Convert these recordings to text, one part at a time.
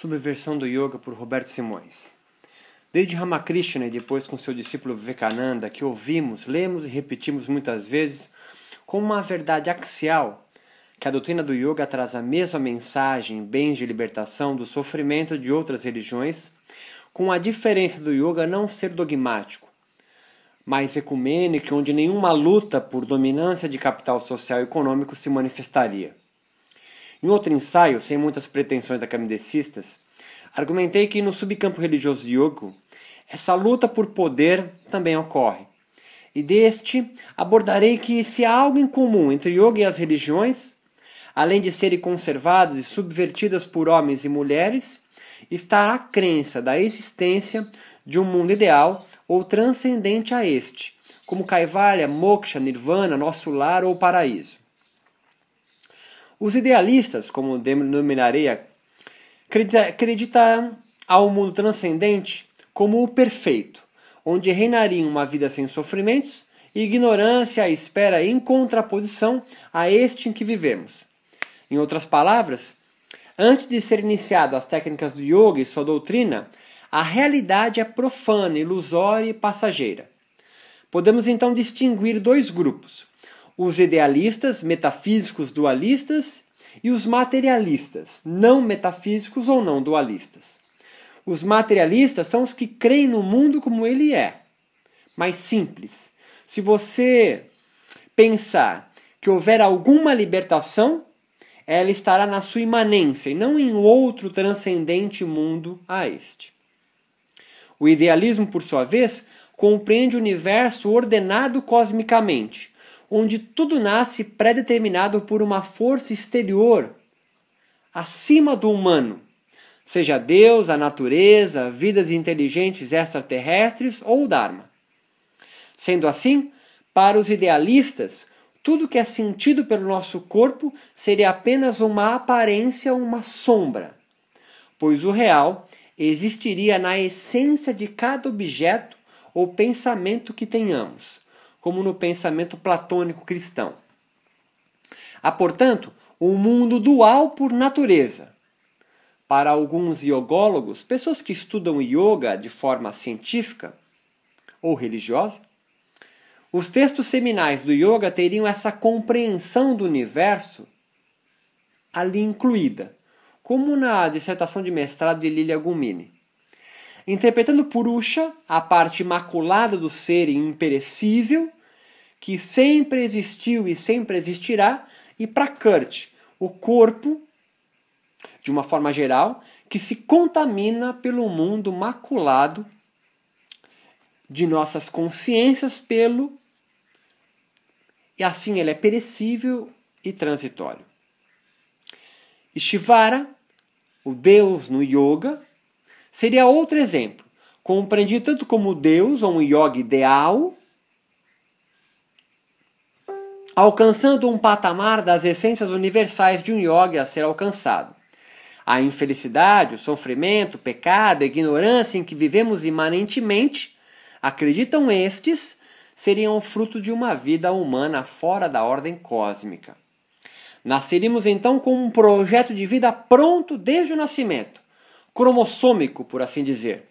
Subversão do Yoga por Roberto Simões. Desde Ramakrishna e depois com seu discípulo Vivekananda, que ouvimos, lemos e repetimos muitas vezes como uma verdade axial que a doutrina do yoga traz a mesma mensagem, bens de libertação do sofrimento de outras religiões, com a diferença do yoga não ser dogmático, mas ecumênico, onde nenhuma luta por dominância de capital social e econômico se manifestaria. Em outro ensaio, sem muitas pretensões academicistas, argumentei que no subcampo religioso de yoga, essa luta por poder também ocorre. E deste, abordarei que se há algo em comum entre yoga e as religiões, além de serem conservadas e subvertidas por homens e mulheres, está a crença da existência de um mundo ideal ou transcendente a este, como Kaivalya, Moksha, Nirvana, nosso lar ou paraíso. Os idealistas, como denominarei, acreditam ao mundo transcendente como o perfeito, onde reinaria uma vida sem sofrimentos ignorância à espera em contraposição a este em que vivemos. Em outras palavras, antes de ser iniciado as técnicas do yoga e sua doutrina, a realidade é profana, ilusória e passageira. Podemos então distinguir dois grupos: os idealistas, metafísicos dualistas, e os materialistas, não metafísicos ou não dualistas. Os materialistas são os que creem no mundo como ele é. Mais simples. Se você pensar que houver alguma libertação, ela estará na sua imanência e não em outro transcendente mundo a este. O idealismo, por sua vez, compreende o universo ordenado cosmicamente, onde tudo nasce predeterminado por uma força exterior acima do humano, seja Deus, a natureza, vidas inteligentes extraterrestres ou o Dharma. Sendo assim, para os idealistas, tudo que é sentido pelo nosso corpo seria apenas uma aparência, uma sombra, pois o real existiria na essência de cada objeto ou pensamento que tenhamos como no pensamento platônico cristão. Há, portanto, um mundo dual por natureza. Para alguns iogólogos, pessoas que estudam yoga de forma científica ou religiosa, os textos seminais do yoga teriam essa compreensão do universo ali incluída, como na dissertação de mestrado de Lilia Gumini. Interpretando Purusha, a parte imaculada do ser imperecível, que sempre existiu e sempre existirá, e para Kurt, o corpo, de uma forma geral, que se contamina pelo mundo maculado de nossas consciências pelo e assim ele é perecível e transitório. Ishvara, o Deus no yoga, seria outro exemplo, compreendido tanto como Deus ou um yoga ideal, alcançando um patamar das essências universais de um yoga a ser alcançado. A infelicidade, o sofrimento, o pecado, a ignorância em que vivemos imanentemente, acreditam estes, seriam fruto de uma vida humana fora da ordem cósmica. Nasceríamos então com um projeto de vida pronto desde o nascimento, cromossômico, por assim dizer.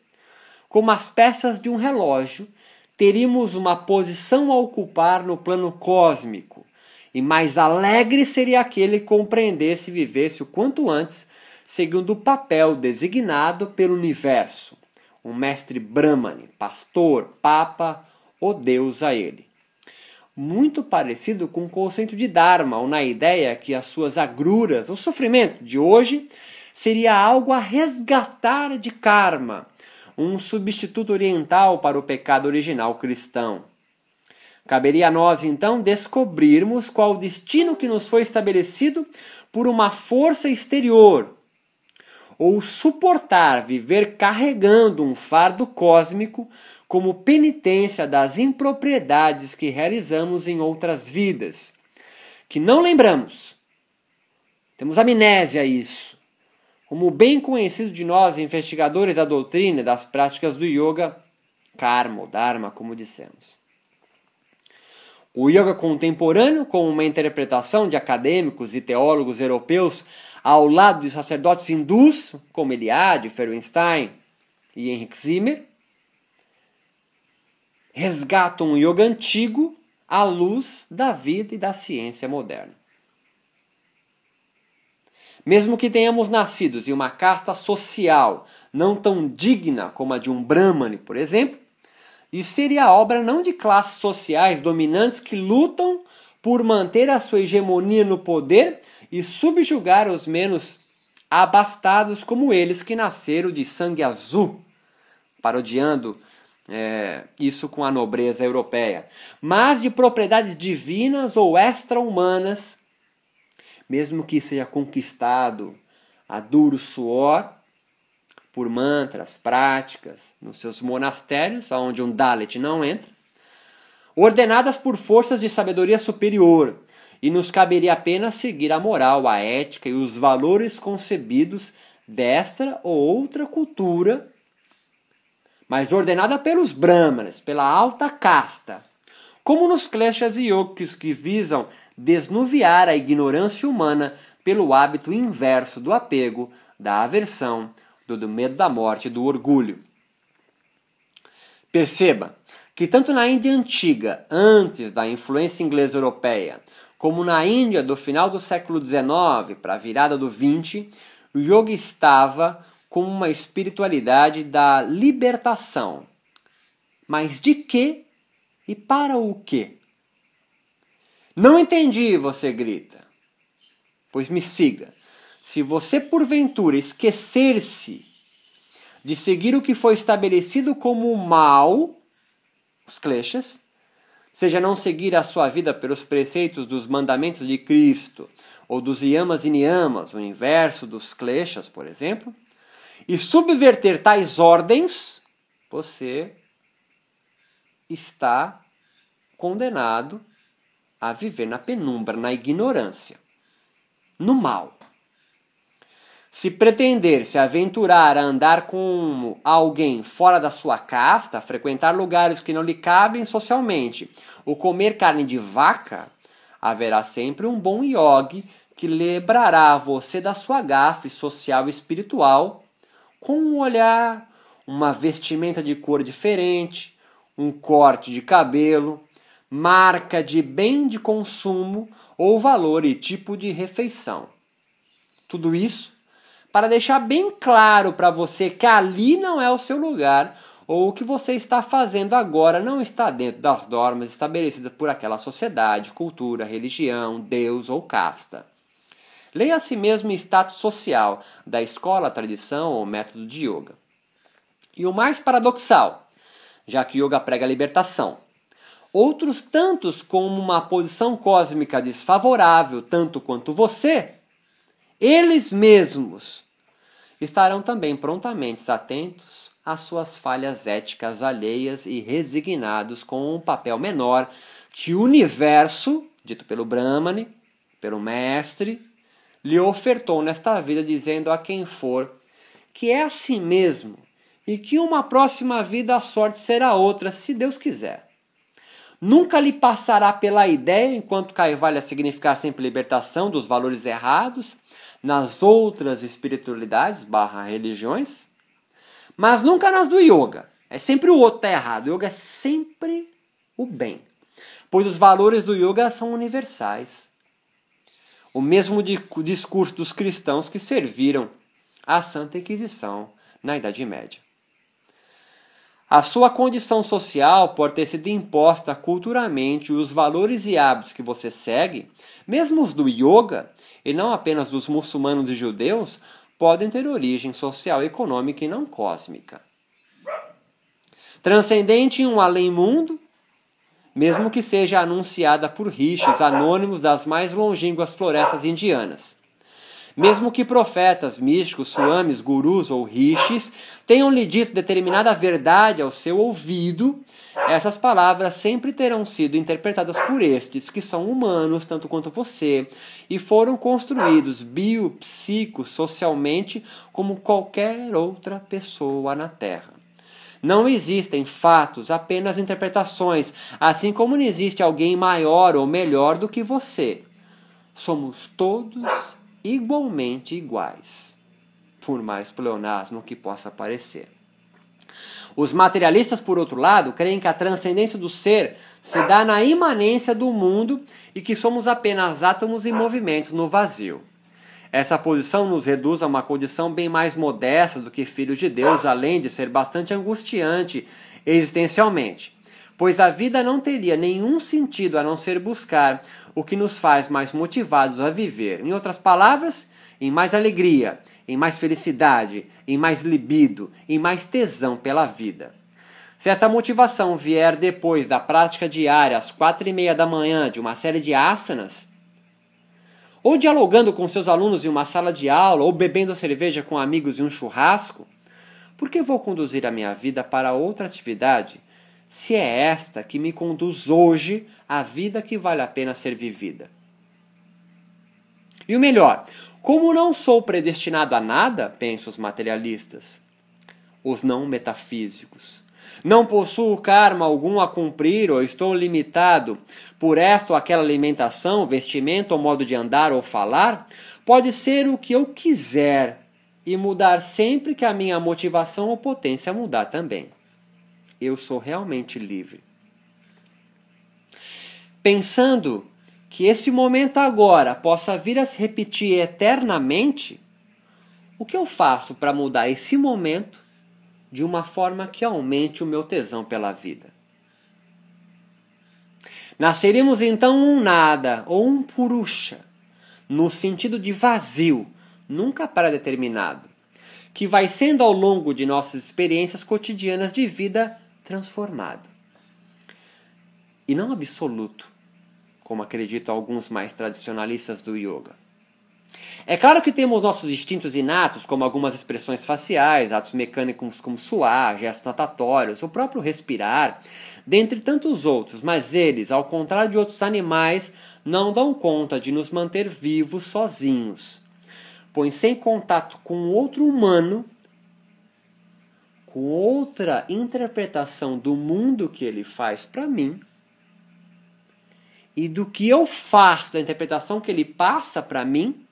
Como as peças de um relógio, teríamos uma posição a ocupar no plano cósmico, e mais alegre seria aquele que compreendesse e vivesse o quanto antes segundo o papel designado pelo universo, um mestre Brahmane, pastor, papa ou deus a ele. Muito parecido com o conceito de Dharma, ou na ideia que as suas agruras, o sofrimento de hoje, seria algo a resgatar de karma, um substituto oriental para o pecado original cristão. Caberia a nós, então, descobrirmos qual o destino que nos foi estabelecido por uma força exterior, ou suportar viver carregando um fardo cósmico como penitência das impropriedades que realizamos em outras vidas, que não lembramos. Temos amnésia a isso como bem conhecido de nós investigadores da doutrina e das práticas do yoga, karma ou dharma, como dissemos. O yoga contemporâneo, com uma interpretação de acadêmicos e teólogos europeus ao lado de sacerdotes hindus, como Eliade, Ferenstein e Henrik Zimmer, resgatam o yoga antigo à luz da vida e da ciência moderna. Mesmo que tenhamos nascidos em uma casta social não tão digna como a de um Brahmane, por exemplo, isso seria obra não de classes sociais dominantes que lutam por manter a sua hegemonia no poder e subjugar os menos abastados como eles que nasceram de sangue azul, parodiando é, isso com a nobreza europeia, mas de propriedades divinas ou extra-humanas, mesmo que seja conquistado a duro suor, por mantras, práticas, nos seus monastérios, onde um Dalit não entra, ordenadas por forças de sabedoria superior, e nos caberia apenas seguir a moral, a ética e os valores concebidos desta ou outra cultura mas ordenada pelos brahmanas, pela alta casta, como nos kleshas yogis que visam desnuviar a ignorância humana pelo hábito inverso do apego, da aversão, do, do medo da morte e do orgulho. Perceba que tanto na Índia antiga, antes da influência inglesa europeia, como na Índia do final do século XIX para a virada do XX, o yoga estava como uma espiritualidade da libertação. Mas de que e para o que? Não entendi, você grita. Pois me siga. Se você porventura esquecer-se de seguir o que foi estabelecido como mal, os kleshas, seja não seguir a sua vida pelos preceitos dos mandamentos de Cristo, ou dos yamas e niyamas, o inverso dos kleshas, por exemplo, e subverter tais ordens, você está condenado a viver na penumbra, na ignorância, no mal. Se pretender se aventurar a andar com alguém fora da sua casta, frequentar lugares que não lhe cabem socialmente, ou comer carne de vaca, haverá sempre um bom yogi que lembrará você da sua gafe social e espiritual com um olhar, uma vestimenta de cor diferente, um corte de cabelo, marca de bem de consumo ou valor e tipo de refeição. Tudo isso para deixar bem claro para você que ali não é o seu lugar ou o que você está fazendo agora não está dentro das normas estabelecidas por aquela sociedade, cultura, religião, Deus ou casta. Leia a si mesmo status social da escola, tradição ou método de yoga. E o mais paradoxal, já que yoga prega a libertação, outros tantos como uma posição cósmica desfavorável tanto quanto você, eles mesmos estarão também prontamente atentos às suas falhas éticas alheias e resignados com um papel menor que o universo, dito pelo Brahmane, pelo mestre, lhe ofertou nesta vida, dizendo a quem for que é assim mesmo e que uma próxima vida a sorte será outra, se Deus quiser. Nunca lhe passará pela ideia, enquanto Caivalha significar sempre libertação dos valores errados, nas outras espiritualidades barra religiões, mas nunca nas do yoga. É sempre o outro tá errado. O yoga é sempre o bem. Pois os valores do yoga são universais o mesmo discurso dos cristãos que serviram à Santa Inquisição na Idade Média. A sua condição social pode ter sido imposta culturalmente os valores e hábitos que você segue, mesmo os do yoga, e não apenas dos muçulmanos e judeus, podem ter origem social, econômica e não cósmica. Transcendente em um além-mundo, mesmo que seja anunciada por rishis anônimos das mais longínquas florestas indianas. Mesmo que profetas, místicos, swamis, gurus ou rishis tenham lhe dito determinada verdade ao seu ouvido, essas palavras sempre terão sido interpretadas por estes, que são humanos tanto quanto você, e foram construídos bio, psico, socialmente como qualquer outra pessoa na Terra. Não existem fatos, apenas interpretações, assim como não existe alguém maior ou melhor do que você. Somos todos igualmente iguais, por mais pleonasmo que possa parecer. Os materialistas, por outro lado, creem que a transcendência do ser se dá na imanência do mundo e que somos apenas átomos em movimento no vazio. Essa posição nos reduz a uma condição bem mais modesta do que filhos de Deus, além de ser bastante angustiante existencialmente, pois a vida não teria nenhum sentido a não ser buscar o que nos faz mais motivados a viver. Em outras palavras, em mais alegria, em mais felicidade, em mais libido, em mais tesão pela vida. Se essa motivação vier depois da prática diária às quatro e meia da manhã de uma série de asanas, ou dialogando com seus alunos em uma sala de aula, ou bebendo cerveja com amigos em um churrasco, por que vou conduzir a minha vida para outra atividade se é esta que me conduz hoje à vida que vale a pena ser vivida? E o melhor, como não sou predestinado a nada, pensam os materialistas, os não metafísicos, não possuo karma algum a cumprir ou estou limitado por esta ou aquela alimentação, vestimento ou modo de andar ou falar, pode ser o que eu quiser e mudar sempre que a minha motivação ou potência mudar também. Eu sou realmente livre. Pensando que esse momento agora possa vir a se repetir eternamente, o que eu faço para mudar esse momento de uma forma que aumente o meu tesão pela vida. Nasceríamos então um nada ou um purusha, no sentido de vazio, nunca pré-determinado, que vai sendo ao longo de nossas experiências cotidianas de vida transformado. E não absoluto, como acreditam alguns mais tradicionalistas do yoga. É claro que temos nossos instintos inatos, como algumas expressões faciais, atos mecânicos como suar, gestos natatórios, o próprio respirar, dentre tantos outros, mas eles, ao contrário de outros animais, não dão conta de nos manter vivos sozinhos. Pois sem contato com outro humano, com outra interpretação do mundo que ele faz para mim, e do que eu faço, da interpretação que ele passa para mim,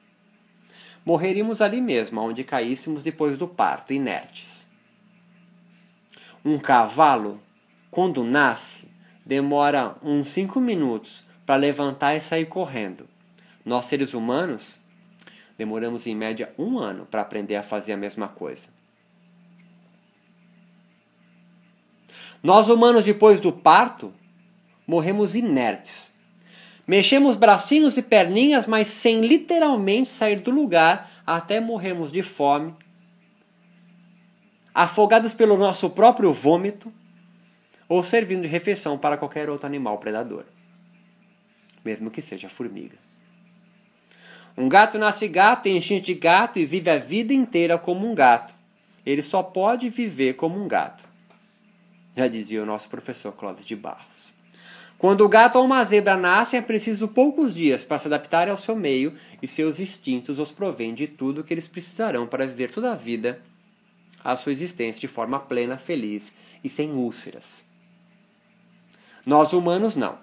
morreríamos ali mesmo, onde caíssemos depois do parto, inertes. Um cavalo, quando nasce, demora uns cinco minutos para levantar e sair correndo. Nós, seres humanos, demoramos em média um ano para aprender a fazer a mesma coisa. Nós, humanos, depois do parto, morremos inertes Mexemos bracinhos e perninhas, mas sem literalmente sair do lugar até morrermos de fome, afogados pelo nosso próprio vômito ou servindo de refeição para qualquer outro animal predador, mesmo que seja formiga. Um gato nasce gato, tem instinto de gato e vive a vida inteira como um gato. Ele só pode viver como um gato. Já dizia o nosso professor Clóvis de Barros. Quando o gato ou uma zebra nascem, é preciso poucos dias para se adaptar ao seu meio e seus instintos os provêm de tudo que eles precisarão para viver toda a vida a sua existência de forma plena, feliz e sem úlceras. Nós humanos não.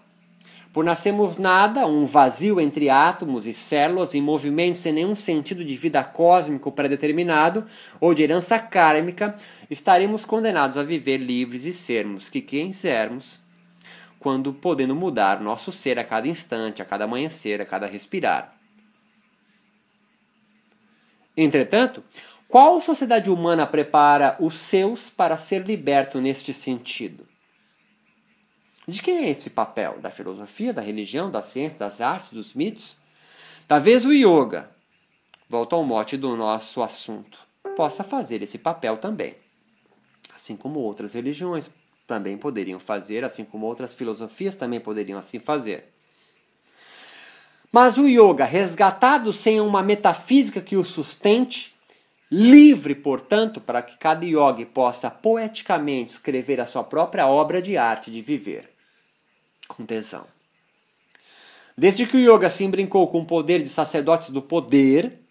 Por nascermos nada, um vazio entre átomos e células em movimento sem nenhum sentido de vida cósmico pré-determinado ou de herança kármica, estaremos condenados a viver livres e sermos que quem quisermos quando podendo mudar nosso ser a cada instante, a cada amanhecer, a cada respirar. Entretanto, qual sociedade humana prepara os seus para ser liberto neste sentido? De quem é esse papel? Da filosofia, da religião, da ciência, das artes, dos mitos? Talvez o yoga, volta ao mote do nosso assunto, possa fazer esse papel também. Assim como outras religiões também poderiam fazer, assim como outras filosofias também poderiam assim fazer. Mas o yoga, resgatado sem uma metafísica que o sustente, livre, portanto, para que cada yogi possa poeticamente escrever a sua própria obra de arte de viver, com tesão. Desde que o yoga se brincou com o poder de sacerdotes do poder,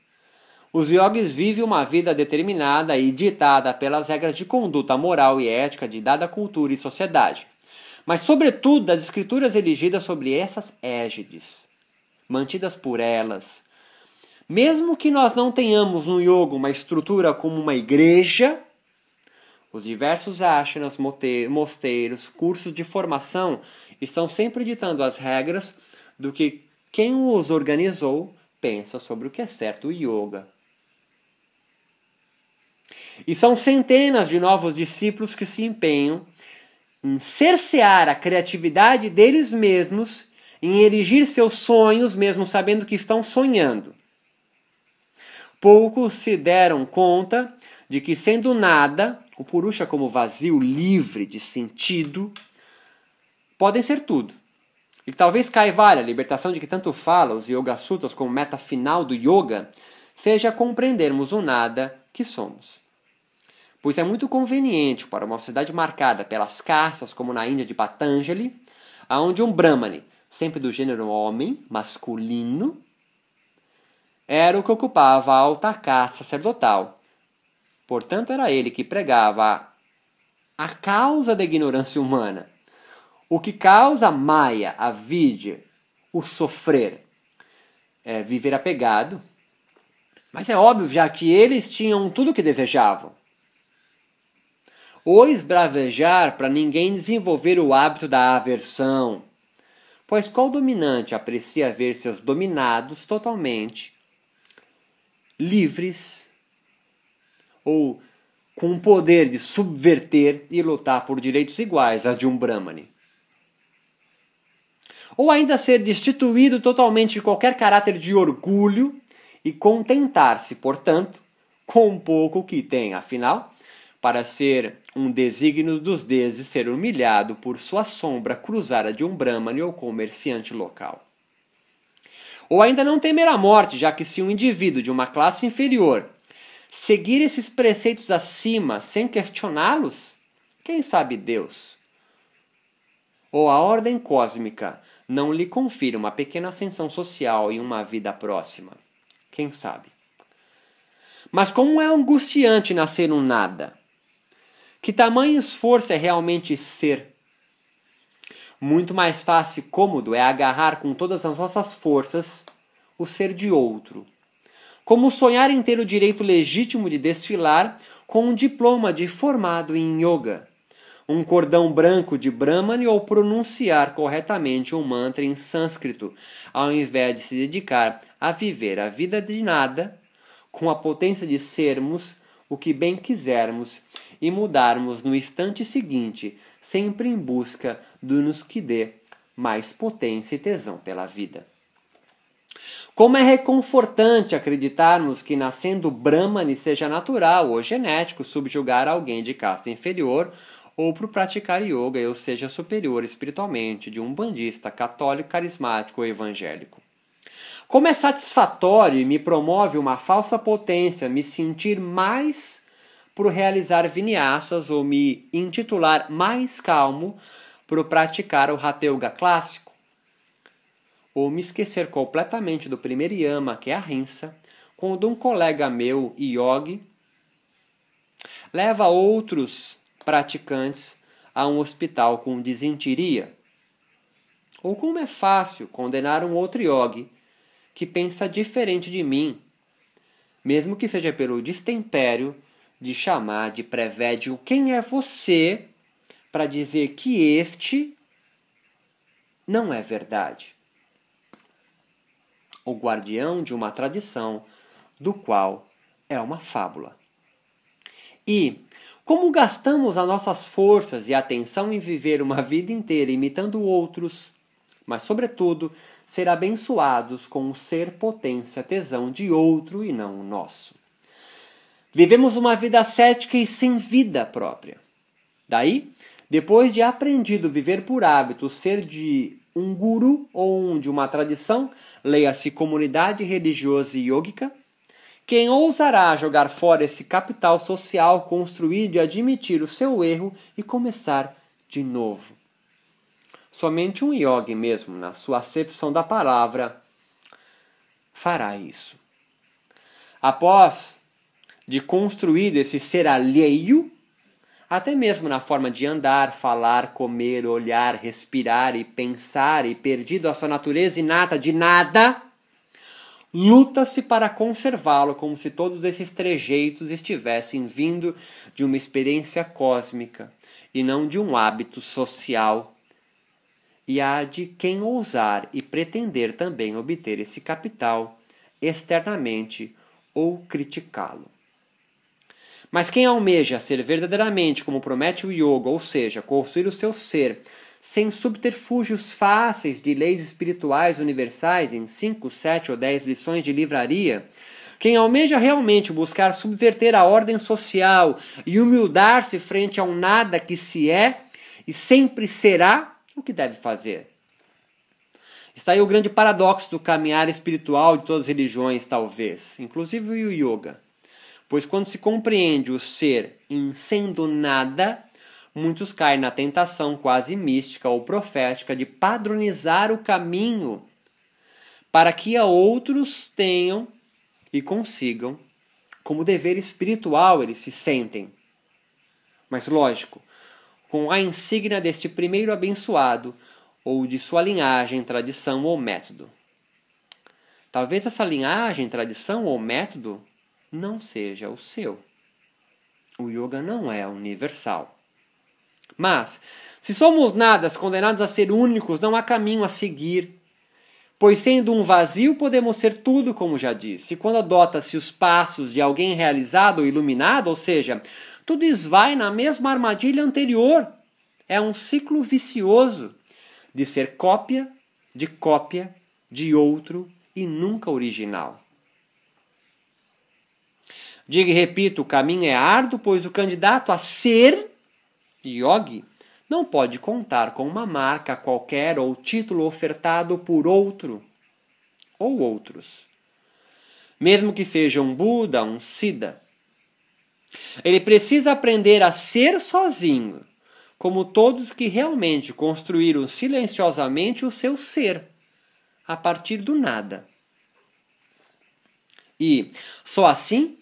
os yogis vivem uma vida determinada e ditada pelas regras de conduta moral e ética de dada cultura e sociedade, mas, sobretudo, das escrituras erigidas sobre essas égides, mantidas por elas, Mesmo que nós não tenhamos no yoga uma estrutura como uma igreja, os diversos ashramas, mosteiros, cursos de formação estão sempre ditando as regras do que quem os organizou pensa sobre o que é certo o yoga. E são centenas de novos discípulos que se empenham em cercear a criatividade deles mesmos, em erigir seus sonhos, mesmo sabendo que estão sonhando. Poucos se deram conta de que, sendo nada, o Purusha como vazio livre de sentido, podem ser tudo. E talvez Kaivalya, a libertação de que tanto fala os Yoga Sutras como meta final do yoga, seja compreendermos o nada que somos pois é muito conveniente para uma sociedade marcada pelas castas, como na Índia de Patanjali, aonde um Brahmane, sempre do gênero homem, masculino, era o que ocupava a alta casta sacerdotal. Portanto, era ele que pregava a causa da ignorância humana, o que causa a maia, a vidya, o sofrer, é viver apegado. Mas é óbvio já que eles tinham tudo o que desejavam ou esbravejar para ninguém desenvolver o hábito da aversão. Pois qual dominante aprecia ver seus dominados totalmente livres ou com o poder de subverter e lutar por direitos iguais a de um Brahmane? Ou ainda ser destituído totalmente de qualquer caráter de orgulho e contentar-se, portanto, com um pouco que tem, afinal, para ser um desígnio dos deuses ser humilhado por sua sombra cruzada de um brahmane ou comerciante local. Ou ainda não temer a morte, já que se um indivíduo de uma classe inferior seguir esses preceitos acima sem questioná-los, quem sabe Deus? Ou a ordem cósmica não lhe confira uma pequena ascensão social em uma vida próxima? Quem sabe? Mas como é angustiante nascer um nada? Que tamanho esforço é realmente ser? Muito mais fácil e cômodo é agarrar com todas as nossas forças o ser de outro. Como sonhar em ter o direito legítimo de desfilar com um diploma de formado em yoga, um cordão branco de Brahmani ou pronunciar corretamente um mantra em sânscrito, ao invés de se dedicar a viver a vida de nada, com a potência de sermos o que bem quisermos e mudarmos no instante seguinte, sempre em busca do nos que dê mais potência e tesão pela vida. Como é reconfortante acreditarmos que nascendo Brahmani seja natural ou genético subjugar alguém de casta inferior ou por praticar yoga eu seja superior espiritualmente de um bandista católico, carismático ou evangélico. Como é satisfatório e me promove uma falsa potência me sentir mais por realizar vinyasas ou me intitular mais calmo por praticar o Hatha Yoga clássico, ou me esquecer completamente do primeiro yama, que é a rinsa, quando um colega meu, yogi, leva outros praticantes a um hospital com desinteria. Ou como é fácil condenar um outro yogi que pensa diferente de mim, mesmo que seja pelo destempério de chamar de prevédio quem é você para dizer que este não é verdade. O guardião de uma tradição do qual é uma fábula. E, como gastamos as nossas forças e atenção em viver uma vida inteira imitando outros, mas, sobretudo, ser abençoados com o ser potência tesão de outro e não o nosso. Vivemos uma vida cética e sem vida própria. Daí, depois de aprendido viver por hábito, ser de um guru ou de uma tradição, leia-se comunidade religiosa e yógica, quem ousará jogar fora esse capital social construído e admitir o seu erro e começar de novo? Somente um yogi mesmo, na sua acepção da palavra, fará isso. Após de construído esse ser alheio, até mesmo na forma de andar, falar, comer, olhar, respirar e pensar, e perdido a sua natureza inata de nada, luta-se para conservá-lo como se todos esses trejeitos estivessem vindo de uma experiência cósmica e não de um hábito social. E há de quem ousar e pretender também obter esse capital externamente ou criticá-lo. Mas quem almeja ser verdadeiramente como promete o yoga, ou seja, construir o seu ser sem subterfúgios fáceis de leis espirituais universais em 5, 7 ou 10 lições de livraria, quem almeja realmente buscar subverter a ordem social e humildar-se frente ao nada que se é e sempre será, o que deve fazer? Está aí o grande paradoxo do caminhar espiritual de todas as religiões, talvez, inclusive o yoga. Pois quando se compreende o ser em sendo nada, muitos caem na tentação quase mística ou profética de padronizar o caminho para que a outros tenham e consigam, como dever espiritual eles se sentem. Mas lógico, com a insígnia deste primeiro abençoado ou de sua linhagem, tradição ou método. Talvez essa linhagem, tradição ou método não seja o seu. O yoga não é universal. Mas, se somos nadas condenados a ser únicos, não há caminho a seguir. Pois, sendo um vazio, podemos ser tudo, como já disse. Quando adota-se os passos de alguém realizado ou iluminado, ou seja, tudo esvai na mesma armadilha anterior. É um ciclo vicioso de ser cópia de cópia de outro e nunca original. Diga e repito: o caminho é árduo, pois o candidato a ser yogi não pode contar com uma marca qualquer ou título ofertado por outro ou outros, mesmo que seja um Buda, um Siddha. Ele precisa aprender a ser sozinho, como todos que realmente construíram silenciosamente o seu ser, a partir do nada. E, só assim,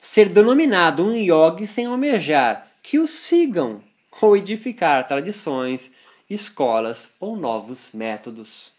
ser denominado um yogi sem almejar que o sigam ou edificar tradições, escolas ou novos métodos.